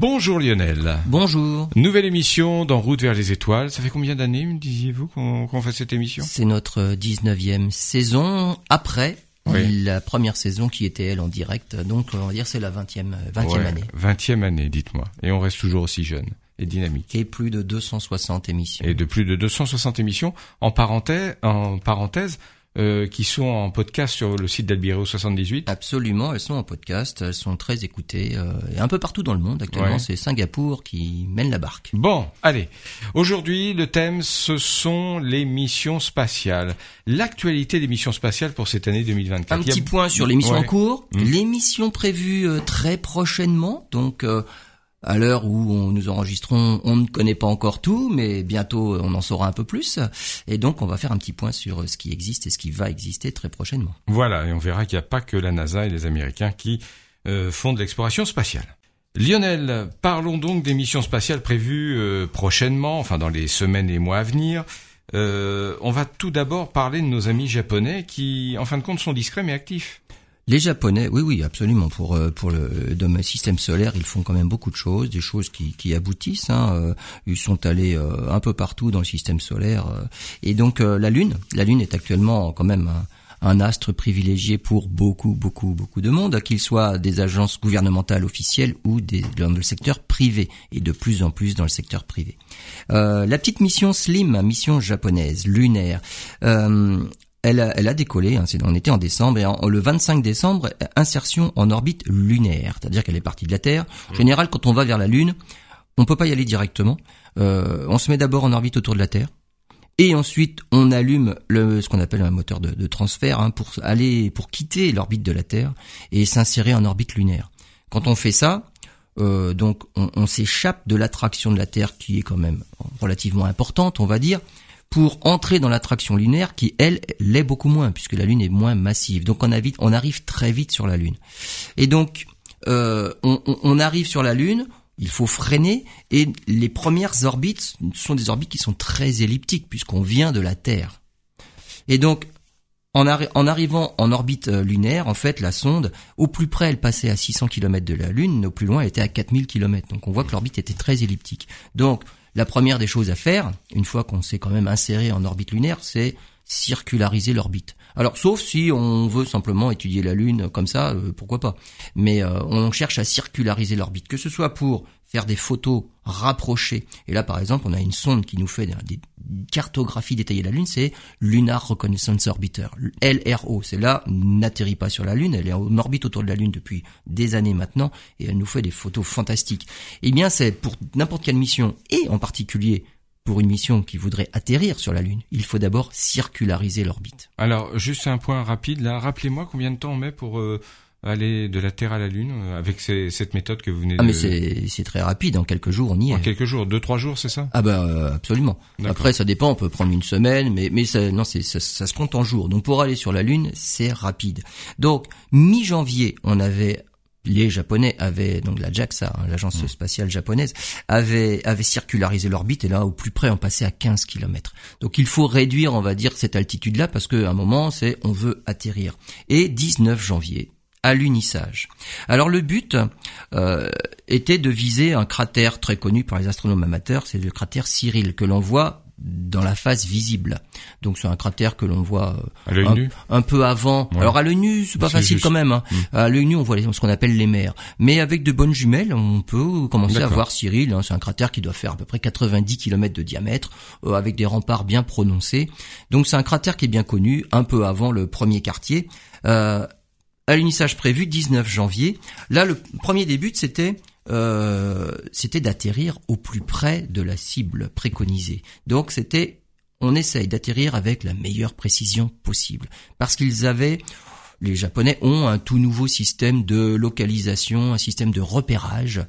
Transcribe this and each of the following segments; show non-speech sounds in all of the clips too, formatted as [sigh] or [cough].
Bonjour Lionel. Bonjour. Nouvelle émission dans Route vers les étoiles. Ça fait combien d'années, me disiez-vous, qu'on fait cette émission? C'est notre 19e saison après la première saison qui était elle en direct. Donc on va dire c'est la 20e, 20e année. 20e année, dites-moi. Et on reste toujours aussi jeune et dynamique. Et plus de 260 émissions. Et de plus de 260 émissions. En parenthèse, en parenthèse euh, qui sont en podcast sur le site d'Albiro 78. Absolument, elles sont en podcast, elles sont très écoutées euh, et un peu partout dans le monde. Actuellement, c'est Singapour qui mène la barque. Bon, allez. Aujourd'hui, le thème, ce sont les missions spatiales. L'actualité des missions spatiales pour cette année 2024. Un petit point sur les missions en cours. Mmh. Les missions prévues euh, très prochainement, donc à l'heure où nous enregistrons, on ne connaît pas encore tout, mais bientôt on en saura un peu plus. Et donc on va faire un petit point sur ce qui existe et ce qui va exister très prochainement. Voilà, et on verra qu'il n'y a pas que la NASA et les Américains qui euh, font de l'exploration spatiale. Lionel, parlons donc des missions spatiales prévues euh, prochainement, enfin dans les semaines et mois à venir. Euh, on va tout d'abord parler de nos amis japonais qui, en fin de compte, sont discrets mais actifs. Les Japonais, oui, oui, absolument. Pour euh, pour le domaine système solaire, ils font quand même beaucoup de choses, des choses qui, qui aboutissent. Hein. Euh, ils sont allés euh, un peu partout dans le système solaire. Et donc la Lune, la Lune est actuellement quand même un, astre privilégié pour beaucoup, beaucoup, beaucoup de monde, qu'il soit des agences gouvernementales officielles ou des, dans le secteur privé, et de plus en plus dans le secteur privé. la petite mission Slim, mission japonaise, lunaire, elle a, elle a décollé, hein, on était en décembre, et le 25 décembre, insertion en orbite lunaire, c'est-à-dire qu'elle est partie de la Terre. En général, quand on va vers la Lune, on peut pas y aller directement. Euh, on se met d'abord en orbite autour de la Terre, et ensuite on allume le, ce qu'on appelle un moteur de, transfert hein, pour aller, pour quitter l'orbite de la Terre et s'insérer en orbite lunaire. Quand on fait ça, euh, donc on, on s'échappe de l'attraction de la Terre qui est quand même relativement importante, on va dire, pour entrer dans l'attraction lunaire qui, elle, l'est beaucoup moins, puisque la Lune est moins massive. Donc on, arrive très vite sur la Lune. Et donc, euh, on, arrive sur la Lune, il faut freiner, et les premières orbites sont des orbites qui sont très elliptiques, puisqu'on vient de la Terre. Et donc, en, en, arrivant en orbite euh, lunaire, en fait, la sonde, au plus près, elle passait à 600 km de la Lune, au plus loin, elle était à 4000 km. Donc on voit que l'orbite était très elliptique. Donc, la première des choses à faire, une fois qu'on s'est quand même inséré en orbite lunaire, c'est circulariser l'orbite. Alors, sauf si on veut simplement étudier la Lune comme ça, euh, pourquoi pas. Mais euh, on cherche à circulariser l'orbite, que ce soit pour faire des photos rapprochées. Et là, par exemple, on a une sonde qui nous fait des cartographies détaillées de la Lune, c'est Lunar Reconnaissance Orbiter, LRO. C'est là, n'atterrit pas sur la Lune, elle est en orbite autour de la Lune depuis des années maintenant, et elle nous fait des photos fantastiques. Eh bien, c'est pour n'importe quelle mission, et en particulier pour une mission qui voudrait atterrir sur la Lune, il faut d'abord circulariser l'orbite. Alors, juste un point rapide, là, rappelez-moi combien de temps on met pour euh, aller de la Terre à la Lune euh, avec cette méthode que vous venez ah, de... Ah mais c'est très rapide, en quelques jours on y est. En quelques jours, deux trois jours, c'est ça? Ah bah euh, absolument. Après ça dépend, on peut prendre une semaine, mais mais ça, non c'est ça, ça, se compte en jours. Donc pour aller sur la Lune, c'est rapide. Donc mi-janvier, on avait les Japonais avaient, donc la JAXA, hein, l'agence mm. spatiale japonaise, avait, avait circularisé l'orbite et là, au plus près, on passait à 15 km. Donc il faut réduire, on va dire, cette altitude-là parce qu'à un moment, c'est on veut atterrir. Et 19 janvier, à l'unissage. Alors le but euh, était de viser un cratère très connu par les astronomes amateurs, c'est le cratère Cyril que l'on voit dans la face visible. Donc c'est un cratère que l'on voit euh, un, peu avant. Alors à l'œil nu, c'est pas facile quand même. Hein. Mm. À l'œil nu, on voit ce qu'on appelle les mers. Mais avec de bonnes jumelles, on peut commencer à voir Cyril. Hein. C'est un cratère qui doit faire à peu près 90 km de diamètre, euh, avec des remparts bien prononcés. Donc c'est un cratère qui est bien connu, un peu avant le premier quartier. Euh, à l'unissage prévu 19 janvier. Là, le premier début, c'était euh, c'était d'atterrir au plus près de la cible préconisée. Donc c'était, on essaye d'atterrir avec la meilleure précision possible, parce qu'ils avaient, les Japonais ont un tout nouveau système de localisation, un système de repérage,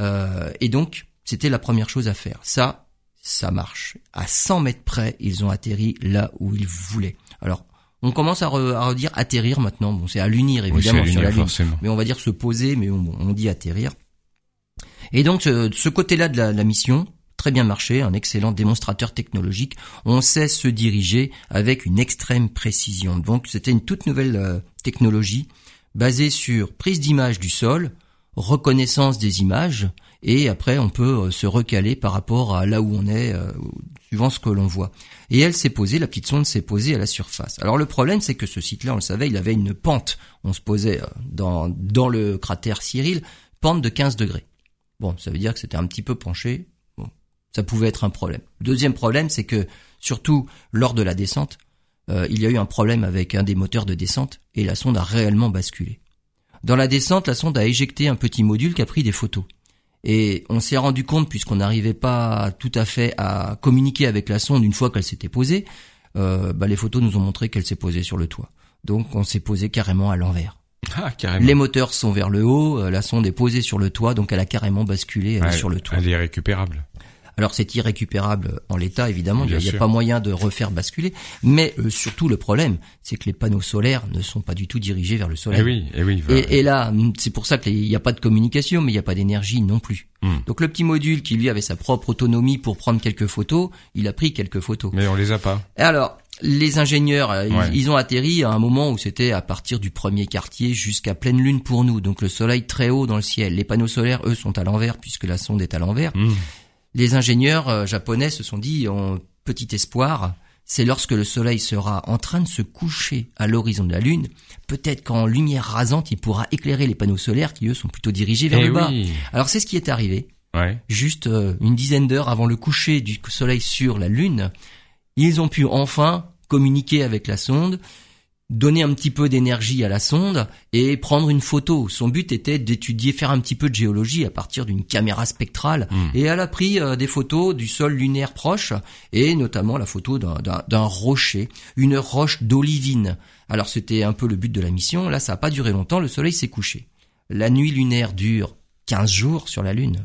euh, et donc c'était la première chose à faire. Ça, ça marche. À 100 mètres près, ils ont atterri là où ils voulaient. Alors, on commence à, redire atterrir maintenant. Bon, c'est à l'unir évidemment sur la Lune, mais on va dire se poser, mais on dit atterrir. Et donc ce, côté-là de la, mission, très bien marché, un excellent démonstrateur technologique. On sait se diriger avec une extrême précision. Donc c'était une toute nouvelle euh, technologie basée sur prise d'image du sol, reconnaissance des images et après on peut se recaler par rapport à là où on est suivant ce que l'on voit. Et elle s'est posée, la petite sonde s'est posée à la surface. Alors le problème, c'est que ce site-là, on le savait, il avait une pente. On se posait euh, dans, dans le cratère Cyril, pente de 15 degrés. Bon, ça veut dire que c'était un petit peu penché. Bon, ça pouvait être un problème. Deuxième problème, c'est que surtout lors de la descente, euh, il y a eu un problème avec un des moteurs de descente et la sonde a réellement basculé. Dans la descente, la sonde a éjecté un petit module qui a pris des photos. Et on s'est rendu compte, puisqu'on n'arrivait pas tout à fait à communiquer avec la sonde une fois qu'elle s'était posée, euh, bah les photos nous ont montré qu'elle s'est posée sur le toit. Donc on s'est posé carrément à l'envers. Ah, carrément. Les moteurs sont vers le haut, euh, la sonde est posée sur le toit, donc elle a carrément basculé sur le toit. Elle est récupérable. Alors c'est irrécupérable en l'état, évidemment, il n'y a, pas moyen de refaire basculer. Mais euh, surtout le problème, c'est que les panneaux solaires ne sont pas du tout dirigés vers le soleil. Et oui, et oui. Et, là, c'est pour ça qu'il n'y a pas de communication, mais il n'y a pas d'énergie non plus. Hmm. Donc le petit module qui lui avait sa propre autonomie pour prendre quelques photos, il a pris quelques photos. Mais on les a pas. Alors les ingénieurs, euh, ils, ont atterri à un moment où c'était à partir du premier quartier jusqu'à pleine lune pour nous, donc le soleil très haut dans le ciel. Les panneaux solaires, eux, sont à l'envers puisque la sonde est à l'envers. Hmm les ingénieurs euh, japonais se sont dit, en petit espoir, c'est lorsque le soleil sera en train de se coucher à l'horizon de la Lune, peut-être qu'en lumière rasante, il pourra éclairer les panneaux solaires qui, eux, sont plutôt dirigés vers eh le bas. Alors c'est ce qui est arrivé. Juste euh, une dizaine d'heures avant le coucher du soleil sur la Lune, ils ont pu enfin communiquer avec la sonde donner un petit peu d'énergie à la sonde et prendre une photo. Son but était d'étudier, faire un petit peu de géologie à partir d'une caméra spectrale. Hmm. Et elle a pris euh, des photos du sol lunaire proche et notamment la photo d'un rocher, une roche d'olivine. Alors c'était un peu le but de la mission. Là, ça n'a pas duré longtemps. Le soleil s'est couché. La nuit lunaire dure 15 jours sur la Lune.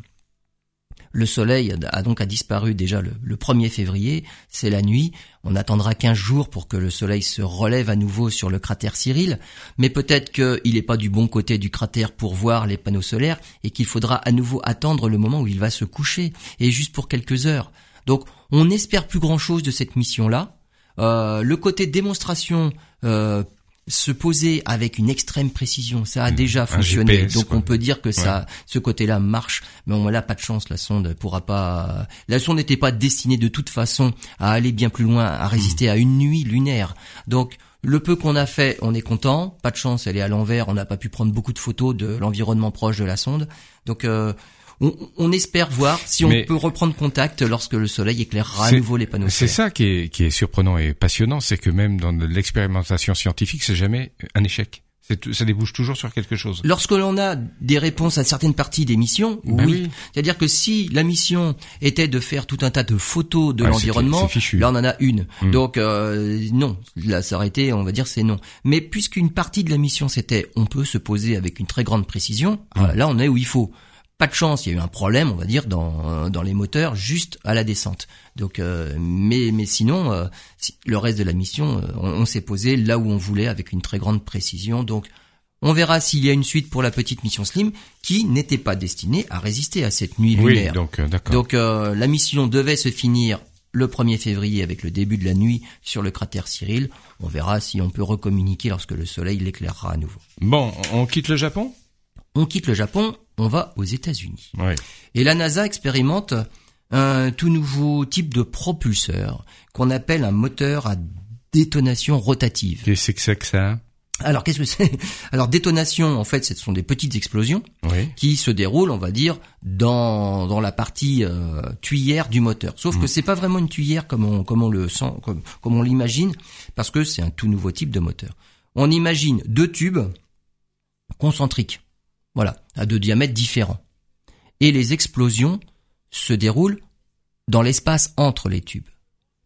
Le soleil a donc disparu déjà le, 1er février, c'est la nuit. On attendra 15 jours pour que le soleil se relève à nouveau sur le cratère Cyril, mais peut-être qu'il n'est pas du bon côté du cratère pour voir les panneaux solaires et qu'il faudra à nouveau attendre le moment où il va se coucher, et juste pour quelques heures. Donc on n'espère plus grand-chose de cette mission-là. Euh, le côté démonstration euh, se poser avec une extrême précision, ça a mmh. déjà fonctionné. donc on peut dire que ça, ce côté-là marche. Mais on n'a pas de chance, la sonde pourra pas. La sonde n'était pas destinée de toute façon à aller bien plus loin, à résister mmh. à une nuit lunaire. Donc le peu qu'on a fait, on est content. Pas de chance, elle est à l'envers. On n'a pas pu prendre beaucoup de photos de l'environnement proche de la sonde. Donc euh, on, espère voir si on peut reprendre contact lorsque le soleil éclairera à nouveau les panneaux. C'est ça qui est, qui est surprenant et passionnant, c'est que même dans l'expérimentation scientifique, c'est jamais un échec. Ça débouche toujours sur quelque chose. Lorsque l'on a des réponses à certaines parties des missions, ben oui. C'est-à-dire que si la mission était de faire tout un tas de photos de l'environnement, là on en a une. Hmm. Donc euh, non, là ça aurait été, on va dire c'est non. Mais puisqu'une partie de la mission c'était on peut se poser avec une très grande précision, hmm. là on est où il faut pas de chance, il y a eu un problème, on va dire, dans, dans les moteurs juste à la descente. Donc, euh, mais mais sinon, euh, le reste de la mission, euh, on, s'est posé là où on voulait avec une très grande précision. Donc, on verra s'il y a une suite pour la petite mission Slim qui n'était pas destinée à résister à cette nuit lunaire. Oui, donc d'accord. Donc, la mission devait se finir le 1er février avec le début de la nuit sur le cratère Cyril. On verra si on peut recommuniquer lorsque le soleil l'éclairera à nouveau. Bon, on quitte le Japon? On quitte le Japon on va aux États-Unis. Et la NASA expérimente un tout nouveau type de propulseur qu'on appelle un moteur à détonation rotative. Qu'est-ce que c'est que ça? Alors qu'est-ce que c'est? Alors détonation, en fait, ce sont des petites explosions qui se déroulent, on va dire, dans dans la partie euh, tuyère du moteur. Sauf que mm. c'est pas vraiment une tuyère comme on comme on le sent, comme comme on l'imagine, parce que c'est un tout nouveau type de moteur. On imagine deux tubes concentriques voilà, à deux diamètres différents. Et les explosions se déroulent dans l'espace entre les tubes.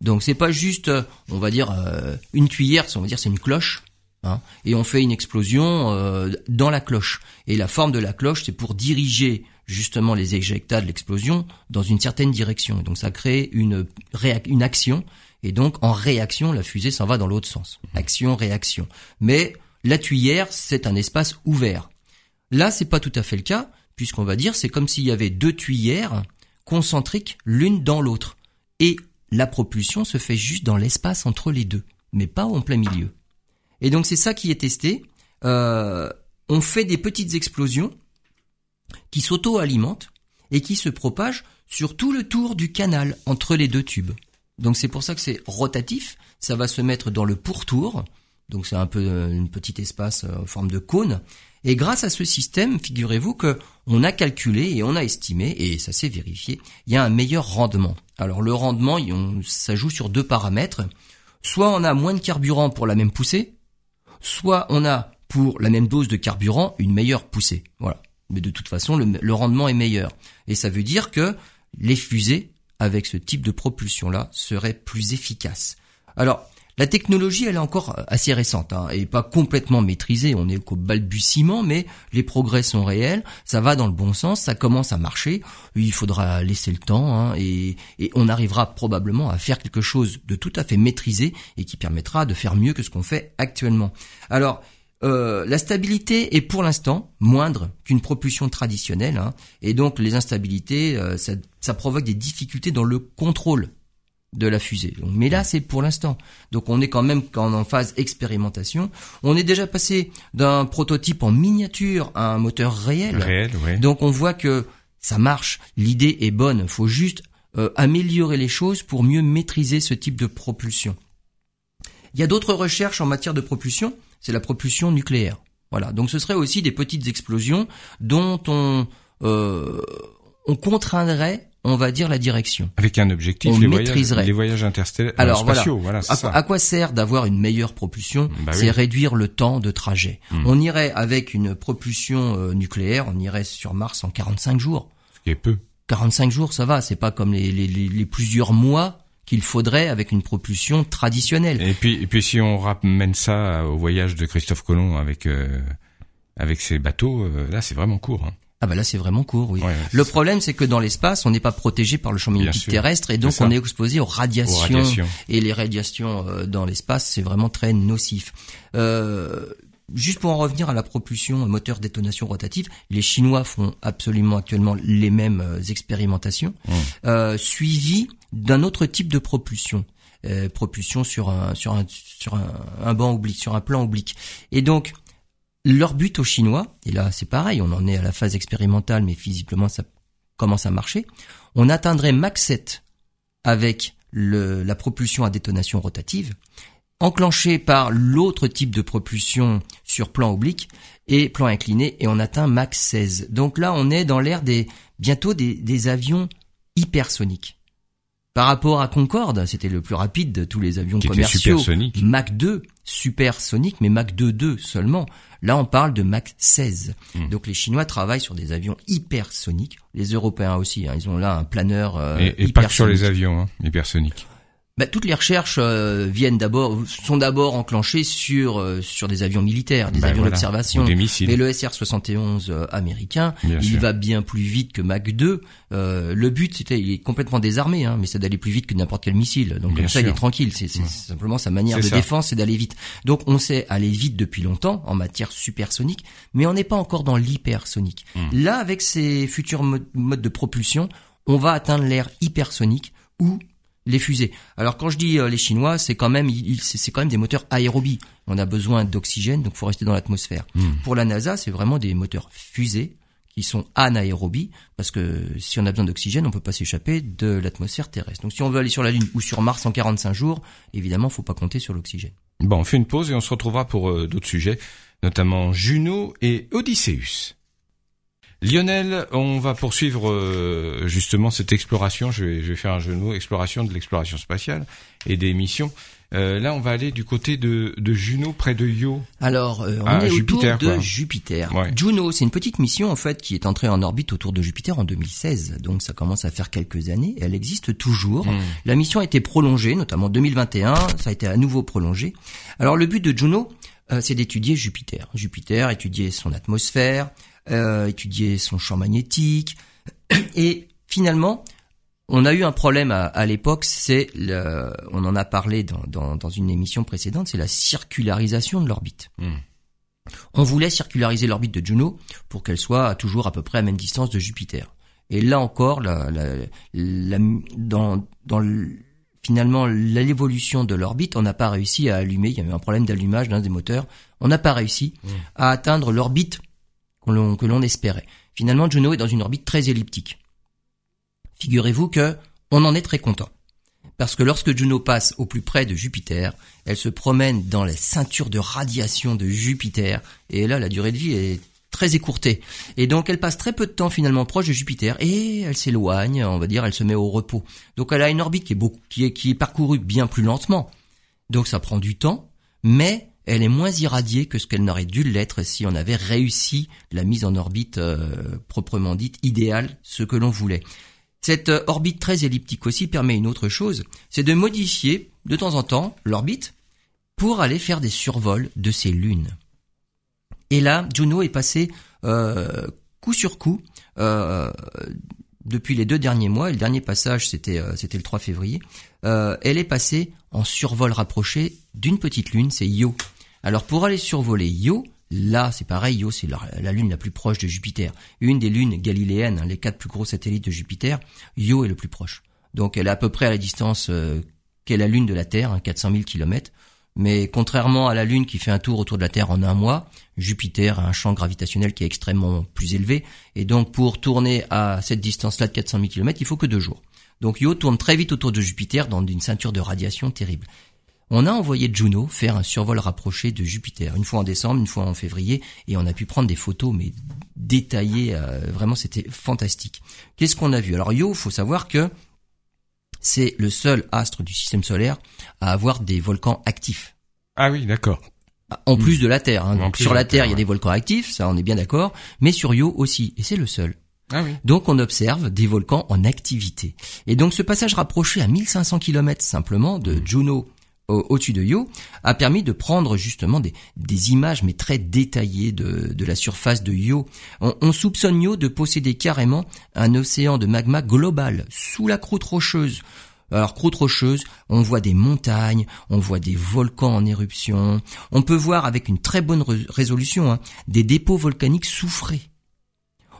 Donc c'est pas juste, euh, on va dire, euh, une cuillère, on va dire c'est une cloche, hein, et on fait une explosion euh, dans la cloche. Et la forme de la cloche, c'est pour diriger justement les éjectats de l'explosion dans une certaine direction. donc ça crée une, une action, et donc en réaction, la fusée s'en va dans l'autre sens. Action, réaction. Mais la tuyère, c'est un espace ouvert. Là, c'est pas tout à fait le cas, puisqu'on va dire c'est comme s'il y avait deux tuyères concentriques l'une dans l'autre. Et la propulsion se fait juste dans l'espace entre les deux, mais pas en plein milieu. Et donc c'est ça qui est testé. Euh, on fait des petites explosions qui s'auto-alimente et qui se propage sur tout le tour du canal entre les deux tubes. Donc c'est pour ça que c'est rotatif, ça va se mettre dans le pourtour, donc c'est un peu euh, une petite espace euh, en forme de cône. Et grâce à ce système, figurez-vous que on a calculé et on a estimé, et ça s'est vérifié, il y a un meilleur rendement. Alors le rendement, ça joue sur deux paramètres. Soit on a moins de carburant pour la même poussée, soit on a pour la même dose de carburant une meilleure poussée. Voilà. Mais de toute façon, le, le rendement est meilleur. Et ça veut dire que les fusées avec ce type de propulsion-là seraient plus efficaces. Alors, la technologie, elle est encore assez récente hein, et pas complètement maîtrisée. On est qu'au balbutiement, mais les progrès sont réels. Ça va dans le bon sens, ça commence à marcher. Il faudra laisser le temps hein, et, on arrivera probablement à faire quelque chose de tout à fait maîtrisé et qui permettra de faire mieux que ce qu'on fait actuellement. Alors, euh, la stabilité est pour l'instant moindre qu'une propulsion traditionnelle, hein, et donc les instabilités, euh, ça, provoque des difficultés dans le contrôle de la fusée. mais là, c'est pour l'instant. Donc on est quand même en phase expérimentation. On est déjà passé d'un prototype en miniature à un moteur réel. Réel, oui. Donc on voit que ça marche. L'idée est bonne. Faut juste euh, améliorer les choses pour mieux maîtriser ce type de propulsion. Il y a d'autres recherches en matière de propulsion c'est la propulsion nucléaire. Voilà. Donc ce serait aussi des petites explosions dont on euh, on contraindrait on va dire la direction. Avec un objectif, les, voyages, les voyages interstellaires, Alors, spatiaux, voilà. à, quoi sert d'avoir une meilleure propulsion bah C'est réduire le temps de trajet. Hmm. On irait avec une propulsion euh, nucléaire, on irait sur Mars en 45 jours. Ce qui est peu. 45 jours, ça va. C'est pas comme les, les, les plusieurs mois qu'il faudrait avec une propulsion traditionnelle. Et puis, et puis si on ramène ça au voyage de Christophe Colomb avec euh, avec ses bateaux, euh, là c'est vraiment court. Hein. Ah bah là c'est vraiment court, oui. le problème c'est que dans l'espace on n'est pas protégé par le champ magnétique terrestre et donc on est exposé aux radiations, et les radiations euh, dans l'espace c'est vraiment très nocif. Euh, Juste pour en revenir à la propulsion moteur détonation rotative, les Chinois font absolument actuellement les mêmes euh, expérimentations, mmh. euh, suivies d'un autre type de propulsion. Euh, propulsion sur un sur un sur un, un banc oblique, sur un plan oblique. Et donc leur but aux Chinois, et là c'est pareil, on en est à la phase expérimentale, mais visiblement ça commence à marcher. On atteindrait Mach 7 avec le, la propulsion à détonation rotative enclenché par l'autre type de propulsion sur plan oblique et plan incliné et on atteint Mach 16. Donc là, on est dans l'ère des bientôt des, des avions hypersoniques. Par rapport à Concorde, c'était le plus rapide de tous les avions commerciaux. Mach 2, supersonique, mais Mach 2.2 seulement. Là, on parle de Mach 16. Hmm. Donc les Chinois travaillent sur des avions hypersoniques. Les Européens aussi, hein, ils ont là un planeur euh, et, et pas que sur les avions hein, hypersoniques bah, toutes les recherches euh, viennent d'abord sont d'abord enclenchées sur euh, sur des avions militaires, des bah, avions d'observation. Mais le SR-71 euh, américain, il va bien plus vite que Mach 2. le but, c'était, il est complètement désarmé, hein, mais c'est d'aller plus vite que n'importe quel missile. Donc comme ça, il est tranquille. C'est simplement sa manière de défense, c'est d'aller vite. Donc on sait aller vite depuis longtemps en matière supersonique, mais on n'est pas encore dans l'hypersonique. Hmm. Là, avec ces futurs modes de propulsion, on va atteindre l'ère hypersonique où les fusées. Alors quand je dis euh, les Chinois, c'est quand même c'est quand même des moteurs aérobie. On a besoin d'oxygène, donc faut rester dans l'atmosphère. Hmm. Pour la NASA, c'est vraiment des moteurs fusées qui sont anaérobie parce que si on a besoin d'oxygène, on peut pas s'échapper de l'atmosphère terrestre. Donc si on veut aller sur la Lune ou sur Mars en 45 jours, évidemment, faut pas compter sur l'oxygène. Bon, on fait une pause et on se retrouvera pour euh, d'autres sujets, notamment Juno et Odysseus. Lionel, on va poursuivre euh, justement cette exploration. Je vais, faire un genou exploration de l'exploration spatiale et des missions. Euh, là, on va aller du côté de, Juno, près de Io. Alors, euh, on ah, est Jupiter, autour de Jupiter. Juno, c'est une petite mission en fait qui est entrée en orbite autour de Jupiter en 2016. Donc, ça commence à faire quelques années. Elle existe toujours. Hmm. La mission a été prolongée, notamment en 2021. Ça a été à nouveau prolongé. Alors, le but de Juno, c'est d'étudier Jupiter. Jupiter, étudier son atmosphère, euh, étudier son champ magnétique. [clears throat] Et finalement, on a eu un problème à, l'époque, c'est on en a parlé dans, dans, une émission précédente, c'est la circularisation de l'orbite. Hmm. On voulait circulariser l'orbite de Juno pour qu'elle soit toujours à peu près à même distance de Jupiter. Et là encore, la, dans, dans finalement l'évolution de l'orbite, on n'a pas réussi à allumer. Il y avait un problème d'allumage d'un des moteurs. On n'a pas réussi hmm. à atteindre l'orbite que l'on espérait. finalement Juno est dans une orbite très elliptique. Figurez-vous que on en est très content. Parce que lorsque Juno passe au plus près de Jupiter, elle se promène dans les ceintures de radiation de Jupiter, et là la durée de vie est très écourtée. Et donc elle passe très peu de temps finalement proche de Jupiter, et elle s'éloigne, on va dire, elle se met au repos. Donc elle a une orbite qui est, beaucoup, qui est parcourue bien plus lentement. Donc ça prend du temps, mais elle est moins irradiée que ce qu'elle n'aurait dû l'être si on avait réussi la mise en orbite euh, proprement dite idéale, ce que l'on voulait. Cette euh, orbite très elliptique aussi permet une autre chose, c'est de modifier de temps en temps l'orbite pour aller faire des survols de ces lunes. Et là, Juno est passé euh, coup sur coup euh, depuis les deux derniers mois. Et le dernier passage, c'était c'était le 3 février. elle est passée en survol rapproché d'une petite lune, c'est Io. Alors pour aller survoler Io, Là, c'est pareil, Io, c'est la, lune la plus proche de Jupiter. Une des lunes galiléennes, hein, les quatre plus gros satellites de Jupiter, Io est le plus proche. Donc elle est à peu près à la distance euh, qu'est la lune de la Terre, 400 000 km. Mais contrairement à la Lune qui fait un tour autour de la Terre en un mois, Jupiter a un champ gravitationnel qui est extrêmement plus élevé. Et donc pour tourner à cette distance-là de 400 000 km, il faut que deux jours. Donc Io tourne très vite autour de Jupiter dans une ceinture de radiation terrible on a envoyé Juno faire un survol rapproché de Jupiter, une fois en décembre, une fois en février, et on a pu prendre des photos, mais détaillées, euh, vraiment c'était fantastique. Qu'est-ce qu'on a vu? Alors Io, faut savoir que c'est le seul astre du système solaire à avoir des volcans actifs. Ah oui, d'accord. En plus de la Terre. Hein. sur la Terre, il y a des volcans actifs, ça on est bien d'accord, mais sur Io aussi, et c'est le seul. Ah oui. Donc on observe des volcans en activité. Et donc ce passage rapproché à 1500 km simplement de hmm. Juno au-dessus de Io a permis de prendre justement des, des images mais très détaillées de, de la surface de Io. On, on, soupçonne Io de posséder carrément un océan de magma global sous la croûte rocheuse. Alors croûte rocheuse, on voit des montagnes, on voit des volcans en éruption, on peut voir avec une très bonne résolution hein, des dépôts volcaniques soufrés.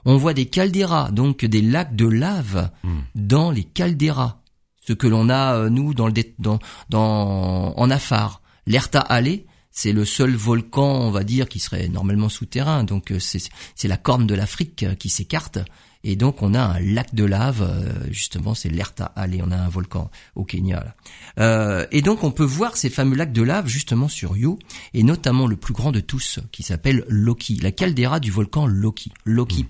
On voit des caldeiras, donc des lacs de lave hmm. dans les caldeiras ce que l'on a euh, nous dans le dans, dans en Afar. L'Erta Allé, c'est le seul volcan, on va dire, qui serait normalement souterrain. Donc euh, c'est la corne de l'Afrique euh, qui s'écarte. Et donc on a un lac de lave, justement c'est l'Erta Allé, on a un volcan au Kenya. Euh, et donc on peut voir ces fameux lacs de lave justement sur Io, et notamment le plus grand de tous, qui s'appelle Loki, la caldeira du volcan Loki, Loki mmh.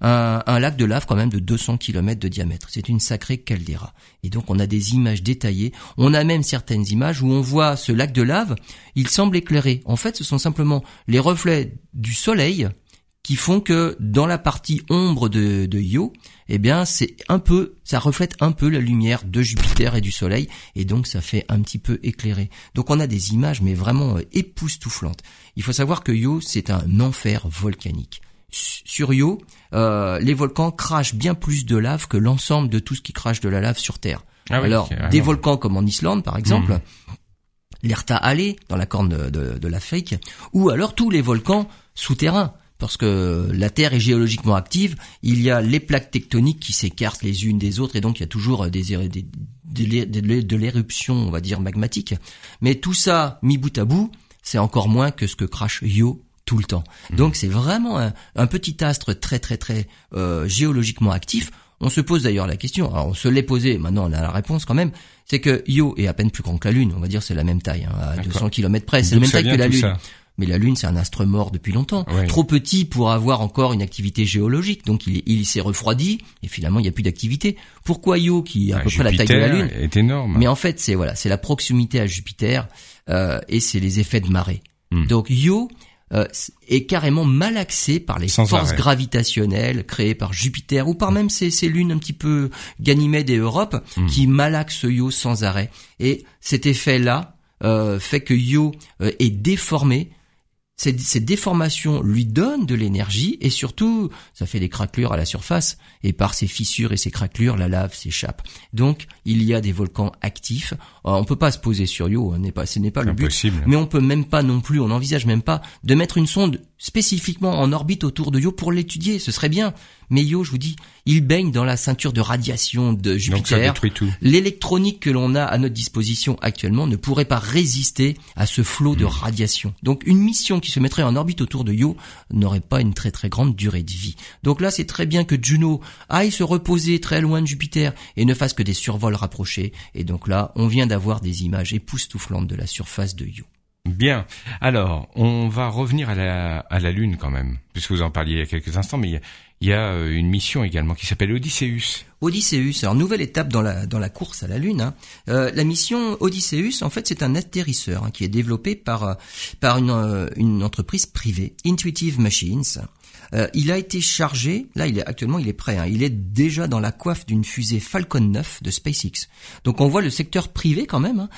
Un, lac de lave quand même de 200 km de diamètre. C'est une sacrée caldeira. Et donc on a des images détaillées. On a même certaines images où on voit ce lac de lave, il semble éclairé. En fait, ce sont simplement les reflets du soleil qui font que dans la partie ombre de, de Io, eh bien c'est un peu, ça reflète un peu la lumière de Jupiter et du Soleil, et donc ça fait un petit peu éclairé. Donc on a des images mais vraiment euh, époustouflantes. Il faut savoir que Io c'est un enfer volcanique sur Io, euh, les volcans crachent bien plus de lave que l'ensemble de tout ce qui crache de la lave sur Terre. Ah Alors, des volcans comme en Islande, par exemple, mmh. l'Erta Allé, dans la corne de, de, l'Afrique, ou alors tous les volcans souterrains. Parce que la Terre est géologiquement active, il y a les plaques tectoniques qui s'écartent les unes des autres, et donc il y a toujours des, des, de l'éruption, on va dire, magmatique. Mais tout ça, mis bout à bout, c'est encore moins que ce que crache Io tout le temps. Mhm. Donc c'est vraiment un, petit astre très très très euh, géologiquement actif. On se pose d'ailleurs la question, alors on se l'est posé, maintenant on a la réponse quand même, c'est que Io est à peine plus grand que la Lune, on va dire c'est la même taille, hein, à 200 km près, c'est la même taille que la Lune. Mais la Lune, c'est un astre mort depuis longtemps, trop petit pour avoir encore une activité géologique, donc il, il s'est refroidi et finalement il n'y a plus d'activité. Pourquoi Io, qui est à peu près la taille de la Lune, est énorme. Mais en fait, c'est voilà, c'est la proximité à Jupiter euh, et c'est les effets de marée. Hmm. Donc Io euh, est carrément malaxé par les forces gravitationnelles créées par Jupiter ou par même ces, ces lunes un petit peu Ganymède et Europe hmm. qui malaxent Io sans arrêt. Et cet effet-là euh, fait que Io euh, est déformé cette, déformation lui donne de l'énergie et surtout, ça fait des craquelures à la surface et par ces fissures et ces craquelures, la lave s'échappe. Donc, il y a des volcans actifs. Euh, on peut pas se poser sur Io, hein, pas, ce n'est pas le but. Mais on peut même pas non plus, on n'envisage même pas de mettre une sonde spécifiquement en orbite autour de Io pour l'étudier, ce serait bien. Mais Io, je vous dis, il baigne dans la ceinture de radiation de Jupiter. Donc ça détruit tout. L'électronique que l'on a à notre disposition actuellement ne pourrait pas résister à ce flot de Hmm. radiation. Donc une mission qui se mettrait en orbite autour de Io n'aurait pas une très très grande durée de vie. Donc là, c'est très bien que Juno aille se reposer très loin de Jupiter et ne fasse que des survols rapprochés. Et donc là, on vient d'avoir des images époustouflantes de la surface de Io. Bien. Alors, on va revenir à la, Lune quand même, puisque vous en parliez il y a quelques instants, mais il y a, euh, une mission également qui s'appelle Odysseus. Odysseus, alors nouvelle étape dans la course à la Lune. hein. Euh, la mission Odysseus, en fait, c'est un atterrisseur hein, qui est développé par euh, par une entreprise privée, Intuitive Machines. Euh, il a été chargé, là, il est actuellement, il est prêt. hein, il est déjà dans la coiffe d'une fusée Falcon 9 de SpaceX. Donc, on voit le secteur privé quand même. hein.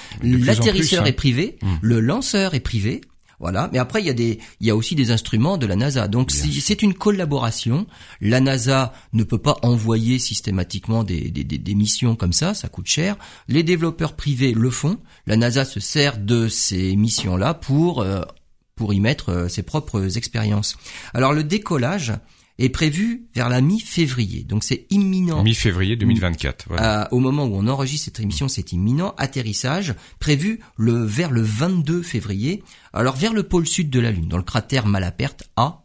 L'atterrisseur hein. est privé, le lanceur est privé. Voilà. Mais après, il y a des, il y a aussi des instruments de la NASA. Donc, si- c'est une collaboration. La NASA ne peut pas envoyer systématiquement des, des, des, des missions comme ça. Ça coûte cher. Les développeurs privés le font. La NASA se sert de ces missions-là pour, euh, pour y mettre euh, ses propres expériences. Alors, le décollage est prévu vers la mi-février. Donc, c'est imminent. Mi-février 2024. Voilà. Euh, au moment où on enregistre cette émission, c'est imminent. Atterrissage prévu le vers le 22 février. Alors vers le pôle sud de la Lune, dans le cratère Malaperte A,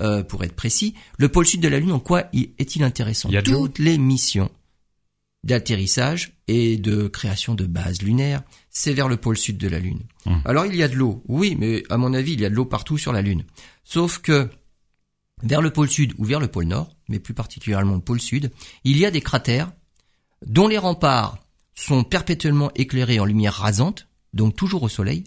euh, pour être précis. Le pôle sud de la Lune, en quoi est-il intéressant? Il Toutes les missions d'atterrissage et de création de bases lunaires, c'est vers le pôle sud de la Lune. Hum. Alors il y a de l'eau, oui, mais à mon avis, il y a de l'eau partout sur la Lune. Sauf que vers le pôle sud ou vers le pôle nord, mais plus particulièrement le pôle sud, il y a des cratères dont les remparts sont perpétuellement éclairés en lumière rasante, donc toujours au soleil,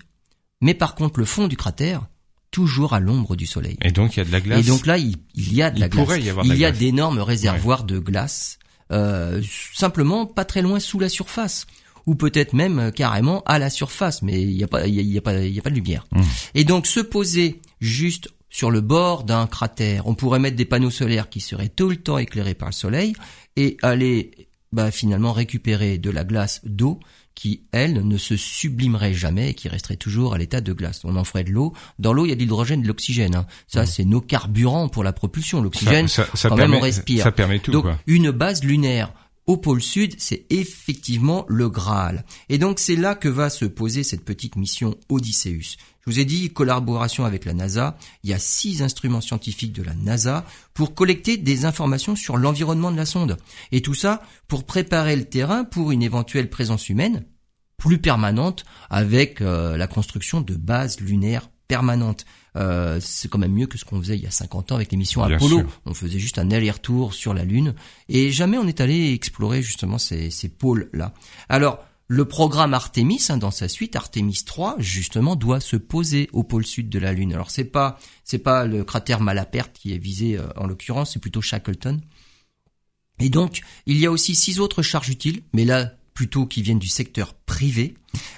mais par contre le fond du cratère, toujours à l'ombre du soleil. Et donc il y a de la glace. Et donc là, il, il y a de Il la glace. pourrait y avoir de il la y a glace. d'énormes réservoirs de glace, euh, simplement pas très loin sous la surface, ou peut-être même euh, carrément à la surface, mais il n'y a pas, il y a, il y a pas, il y a pas de lumière. Mmh. Et donc se poser juste sur le bord d'un cratère, on pourrait mettre des panneaux solaires qui seraient tout le temps éclairés par le soleil et aller bah, finalement récupérer de la glace d'eau qui, elle, ne se sublimerait jamais et qui resterait toujours à l'état de glace. On en ferait de l'eau. Dans l'eau, il y a de l'hydrogène et de l'oxygène. hein. Ça, c'est nos carburants pour la propulsion. L'oxygène, Mmh. ça, ça, ça quand permet, même, on respire. Ça permet tout donc, quoi. une base lunaire au pôle sud, c'est effectivement le Graal. Et donc, c'est là que va se poser cette petite mission Odysseus. Je vous ai dit, collaboration avec la NASA. Il y a six instruments scientifiques de la NASA pour collecter des informations sur l'environnement de la sonde. Et tout ça pour préparer le terrain pour une éventuelle présence humaine plus permanente avec euh, la construction de bases lunaires permanentes. Euh, c'est quand même mieux que ce qu'on faisait il y a 50 ans avec les missions Bien Apollo. sûr. On faisait juste un aller-retour sur la Lune et jamais on est allé explorer justement ces, ces pôles-là. Alors, le programme Artemis, hein, dans sa suite, Artemis 3, justement, doit se poser au pôle sud de la Lune. Alors, c'est pas, c'est pas le cratère Malaperte qui est visé euh, en l'occurrence, c'est plutôt Shackleton. Et donc, il y a aussi six autres charges utiles, mais là, plutôt qui viennent du secteur privé.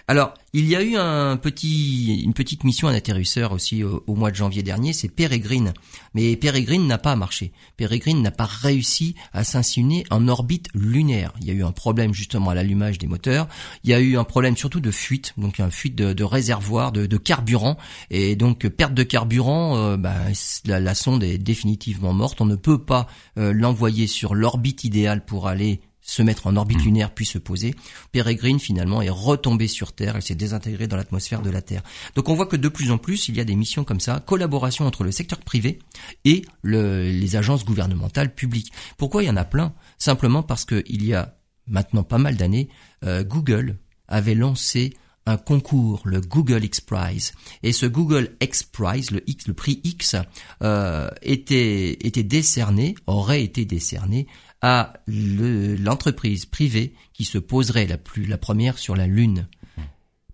Alors, il y a eu une petite mission, un atterrisseur aussi au, mois de janvier dernier, c'est Peregrine. Mais Peregrine n'a pas marché. Peregrine n'a pas réussi à s'insinuer en orbite lunaire. Il y a eu un problème justement à l'allumage des moteurs. Il y a eu un problème surtout de fuite, donc un fuite de, réservoir, de, carburant. Et donc, perte de carburant, euh, bah, la, la sonde est définitivement morte. On ne peut pas euh, l'envoyer sur l'orbite idéale pour aller se mettre en orbite lunaire puis se poser. Peregrine finalement est retombée sur Terre, elle s'est désintégrée dans l'atmosphère de la Terre. Donc on voit que de plus en plus il y a des missions comme ça, collaboration entre le secteur privé et le- les agences gouvernementales publiques. Pourquoi il y en a plein? Simplement parce que il y a maintenant pas mal d'années, euh, Google avait lancé un concours, le Google X Prize. Et ce Google X Prize, le X, le prix X, euh, était était décerné, aurait été décerné à le- l'entreprise privée qui se poserait la plus la première sur la Lune.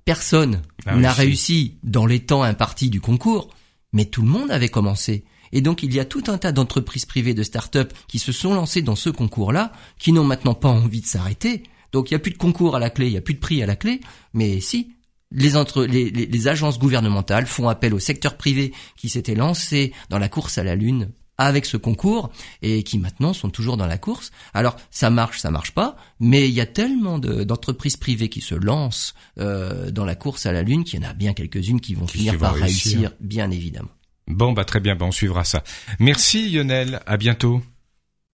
Personne Ah n'a réussi dans les temps impartis du concours, mais tout le monde avait commencé. Et donc il y a tout un tas d'entreprises privées, de start-up qui se sont lancées dans ce concours-là, qui n'ont maintenant pas envie de s'arrêter. Donc il n'y a plus de concours à la clé, il n'y a plus de prix à la clé, mais si, les, entre, les, les- les agences gouvernementales font appel au secteur privé qui s'était lancé dans la course à la Lune avec ce concours et qui maintenant sont toujours dans la course. Alors ça marche, ça marche pas, mais il y a tellement de- d'entreprises privées qui se lancent euh, dans la course à la Lune qu'il y en a bien quelques-unes qui vont Qui- finir par réussir. réussir, bien évidemment. Bon, bah très bien, bah, on suivra ça. Merci Lionel, à bientôt.